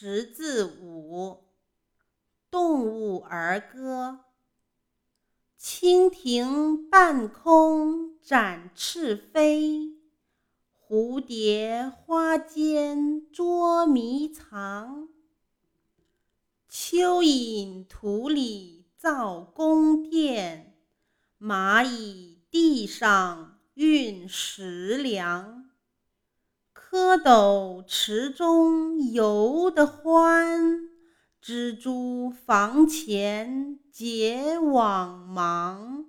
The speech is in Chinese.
识字舞，动物儿歌。蜻蜓半空展翅飞，蝴蝶花间捉迷藏。蚯蚓土里造宫殿，蚂蚁地上运食粮。蝌蚪池中游得欢，蜘蛛房前结网忙。